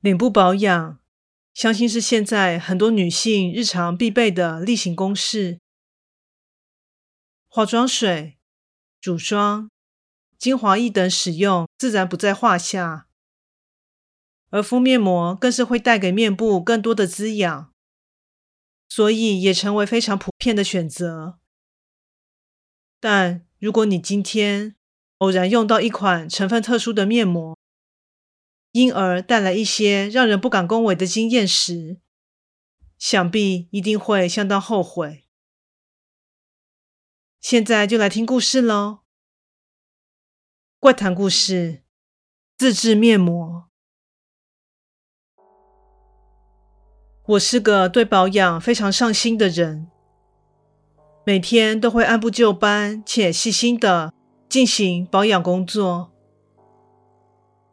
脸部保养，相信是现在很多女性日常必备的例行公事。化妆水、乳霜、精华液等使用自然不在话下，而敷面膜更是会带给面部更多的滋养，所以也成为非常普遍的选择。但如果你今天偶然用到一款成分特殊的面膜，因而带来一些让人不敢恭维的经验时，想必一定会相当后悔。现在就来听故事喽！怪谈故事：自制面膜。我是个对保养非常上心的人，每天都会按部就班且细心的进行保养工作。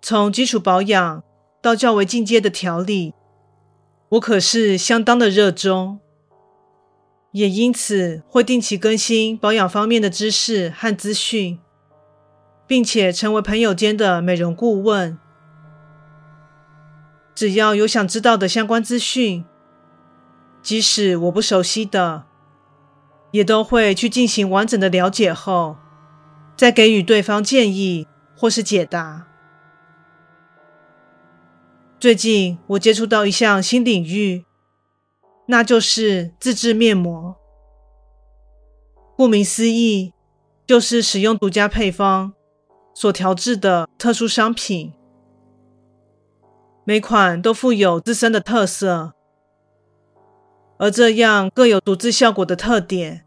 从基础保养到较为进阶的调理，我可是相当的热衷，也因此会定期更新保养方面的知识和资讯，并且成为朋友间的美容顾问。只要有想知道的相关资讯，即使我不熟悉的，也都会去进行完整的了解后，再给予对方建议或是解答。最近我接触到一项新领域，那就是自制面膜。顾名思义，就是使用独家配方所调制的特殊商品，每款都富有自身的特色，而这样各有独自效果的特点，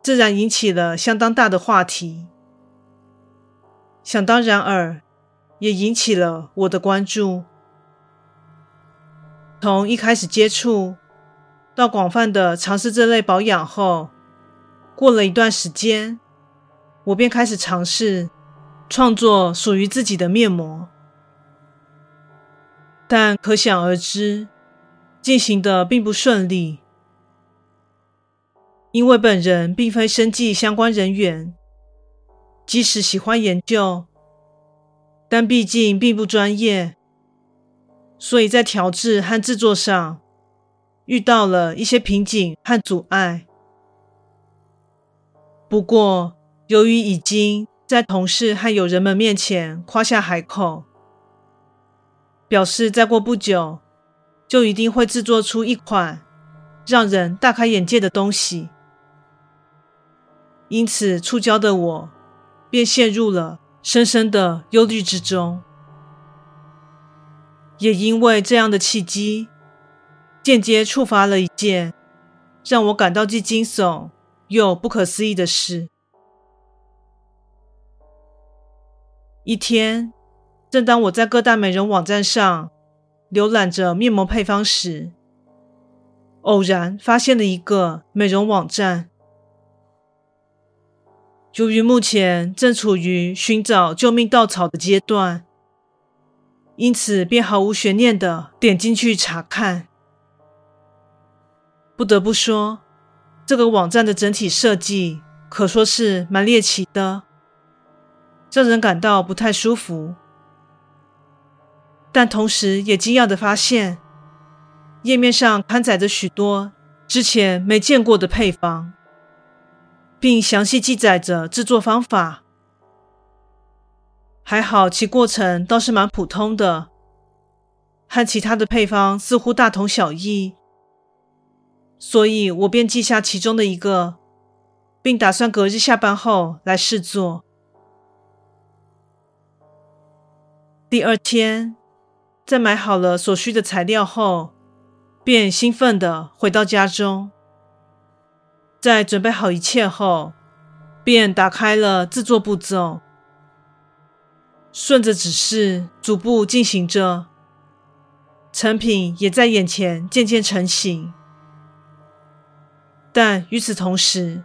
自然引起了相当大的话题。想当然尔，也引起了我的关注。从一开始接触到广泛的尝试这类保养后，过了一段时间，我便开始尝试创作属于自己的面膜。但可想而知，进行的并不顺利，因为本人并非生技相关人员，即使喜欢研究，但毕竟并不专业。所以在调制和制作上遇到了一些瓶颈和阻碍。不过，由于已经在同事和友人们面前夸下海口，表示再过不久就一定会制作出一款让人大开眼界的东西，因此触礁的我便陷入了深深的忧虑之中。也因为这样的契机，间接触发了一件让我感到既惊悚又不可思议的事。一天，正当我在各大美容网站上浏览着面膜配方时，偶然发现了一个美容网站。由于目前正处于寻找救命稻草的阶段。因此，便毫无悬念地点进去查看。不得不说，这个网站的整体设计可说是蛮猎奇的，让人感到不太舒服。但同时也惊讶地发现，页面上刊载着许多之前没见过的配方，并详细记载着制作方法。还好，其过程倒是蛮普通的，和其他的配方似乎大同小异，所以我便记下其中的一个，并打算隔日下班后来试做。第二天，在买好了所需的材料后，便兴奋地回到家中，在准备好一切后，便打开了制作步骤。顺着指示逐步进行着，成品也在眼前渐渐成型。但与此同时，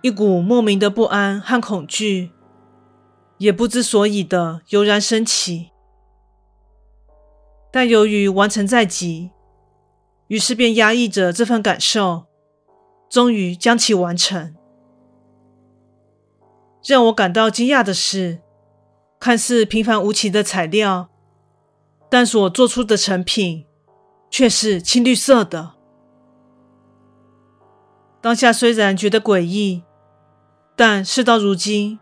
一股莫名的不安和恐惧，也不知所以的油然升起。但由于完成在即，于是便压抑着这份感受，终于将其完成。让我感到惊讶的是，看似平凡无奇的材料，但所做出的成品却是青绿色的。当下虽然觉得诡异，但事到如今，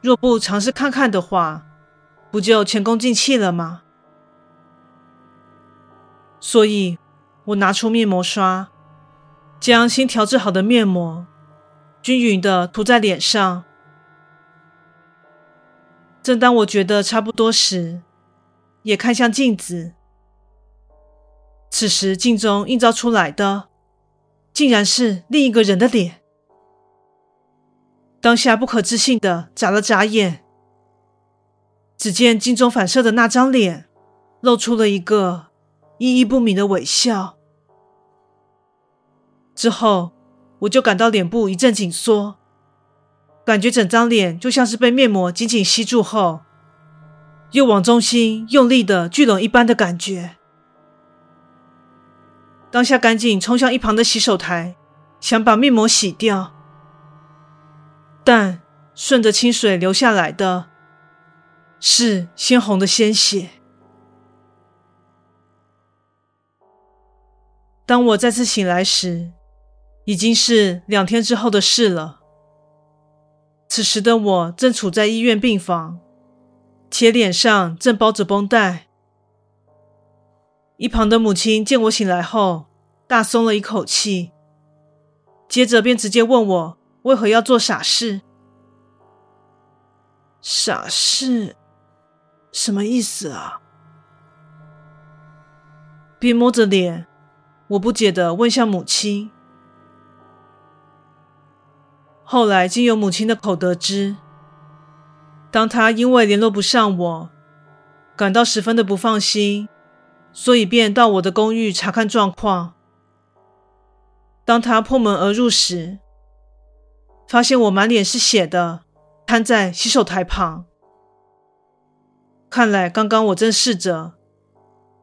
若不尝试看看的话，不就前功尽弃了吗？所以，我拿出面膜刷，将新调制好的面膜均匀的涂在脸上。正当我觉得差不多时，也看向镜子。此时镜中映照出来的，竟然是另一个人的脸。当下不可置信的眨了眨眼，只见镜中反射的那张脸，露出了一个意义不明的微笑。之后，我就感到脸部一阵紧缩。感觉整张脸就像是被面膜紧紧吸住后，又往中心用力的聚拢一般的感觉。当下赶紧冲向一旁的洗手台，想把面膜洗掉，但顺着清水流下来的是鲜红的鲜血。当我再次醒来时，已经是两天之后的事了。此时的我正处在医院病房，且脸上正包着绷带。一旁的母亲见我醒来后，大松了一口气，接着便直接问我为何要做傻事。傻事？什么意思啊？边摸着脸，我不解的问向母亲。后来经由母亲的口得知，当她因为联络不上我，感到十分的不放心，所以便到我的公寓查看状况。当她破门而入时，发现我满脸是血的瘫在洗手台旁。看来刚刚我正试着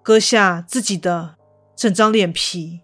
割下自己的整张脸皮。